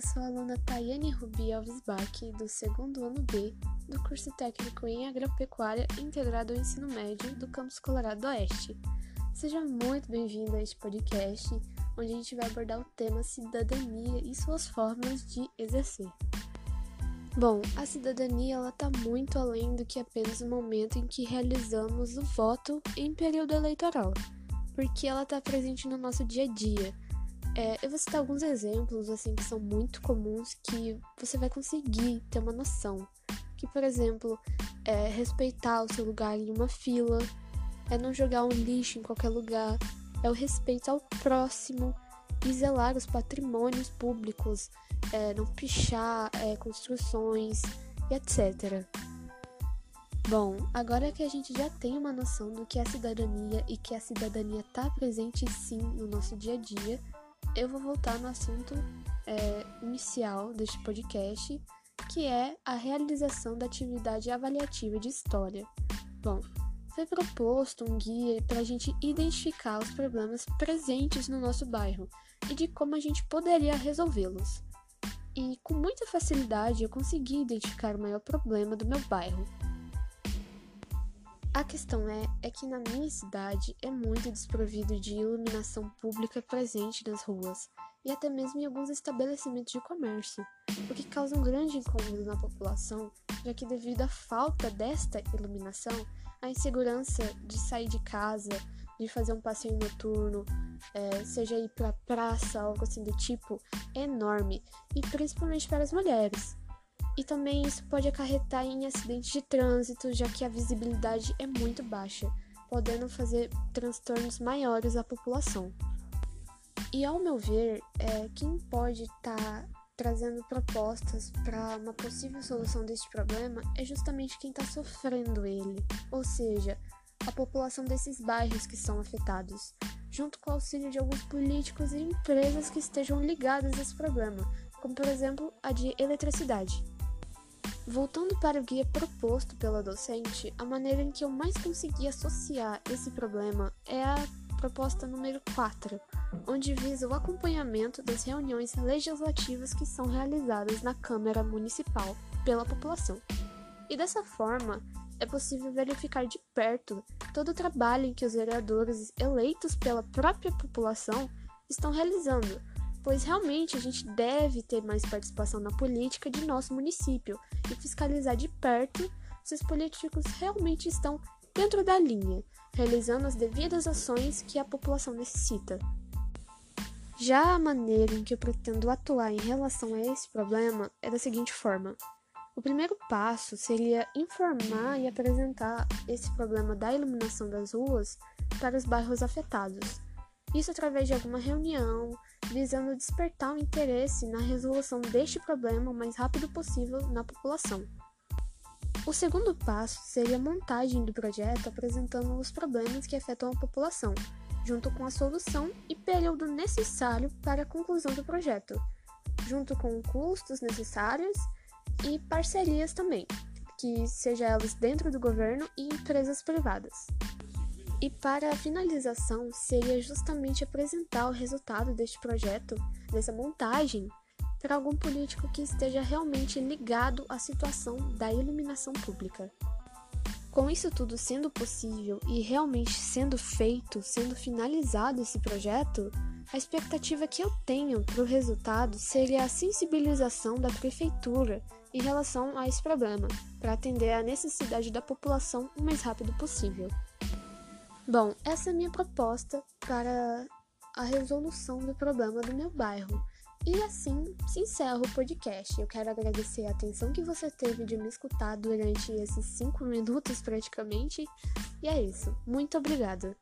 eu sou a aluna Tayane Rubi Alves Bach, do segundo ano B, do curso técnico em agropecuária integrado ao ensino médio do campus Colorado Oeste. Seja muito bem-vindo a este podcast, onde a gente vai abordar o tema cidadania e suas formas de exercer. Bom, a cidadania ela está muito além do que apenas o momento em que realizamos o voto em período eleitoral, porque ela está presente no nosso dia a dia é, eu vou citar alguns exemplos assim que são muito comuns que você vai conseguir ter uma noção. Que, por exemplo, é respeitar o seu lugar em uma fila, é não jogar um lixo em qualquer lugar, é o respeito ao próximo e zelar os patrimônios públicos, é, não pichar é, construções e etc. Bom, agora que a gente já tem uma noção do que é cidadania e que a cidadania está presente sim no nosso dia a dia, eu vou voltar no assunto é, inicial deste podcast, que é a realização da atividade avaliativa de história. Bom, foi proposto um guia para a gente identificar os problemas presentes no nosso bairro e de como a gente poderia resolvê-los. E com muita facilidade eu consegui identificar o maior problema do meu bairro, a questão é, é que na minha cidade é muito desprovido de iluminação pública presente nas ruas e até mesmo em alguns estabelecimentos de comércio, o que causa um grande incômodo na população, já que devido à falta desta iluminação, a insegurança de sair de casa, de fazer um passeio noturno, é, seja ir para praça, algo assim do tipo, é enorme, e principalmente para as mulheres. E também isso pode acarretar em acidentes de trânsito, já que a visibilidade é muito baixa, podendo fazer transtornos maiores à população. E ao meu ver, é, quem pode estar tá trazendo propostas para uma possível solução deste problema é justamente quem está sofrendo ele, ou seja, a população desses bairros que são afetados, junto com o auxílio de alguns políticos e empresas que estejam ligadas a esse problema, como por exemplo a de eletricidade. Voltando para o guia proposto pela docente, a maneira em que eu mais consegui associar esse problema é a proposta número 4, onde visa o acompanhamento das reuniões legislativas que são realizadas na Câmara Municipal pela população. E dessa forma, é possível verificar de perto todo o trabalho em que os vereadores eleitos pela própria população estão realizando, pois realmente a gente deve ter mais participação na política de nosso município e fiscalizar de perto se os políticos realmente estão dentro da linha, realizando as devidas ações que a população necessita. Já a maneira em que eu pretendo atuar em relação a esse problema é da seguinte forma: o primeiro passo seria informar e apresentar esse problema da iluminação das ruas para os bairros afetados. Isso através de alguma reunião, visando despertar o interesse na resolução deste problema o mais rápido possível na população. O segundo passo seria a montagem do projeto apresentando os problemas que afetam a população, junto com a solução e período necessário para a conclusão do projeto, junto com custos necessários e parcerias também, que seja elas dentro do governo e empresas privadas. E para a finalização, seria justamente apresentar o resultado deste projeto, dessa montagem, para algum político que esteja realmente ligado à situação da iluminação pública. Com isso tudo sendo possível e realmente sendo feito, sendo finalizado esse projeto, a expectativa que eu tenho para o resultado seria a sensibilização da prefeitura em relação a esse problema, para atender à necessidade da população o mais rápido possível. Bom, essa é a minha proposta para a resolução do problema do meu bairro. E assim se encerra o podcast. Eu quero agradecer a atenção que você teve de me escutar durante esses cinco minutos praticamente. E é isso. Muito obrigada.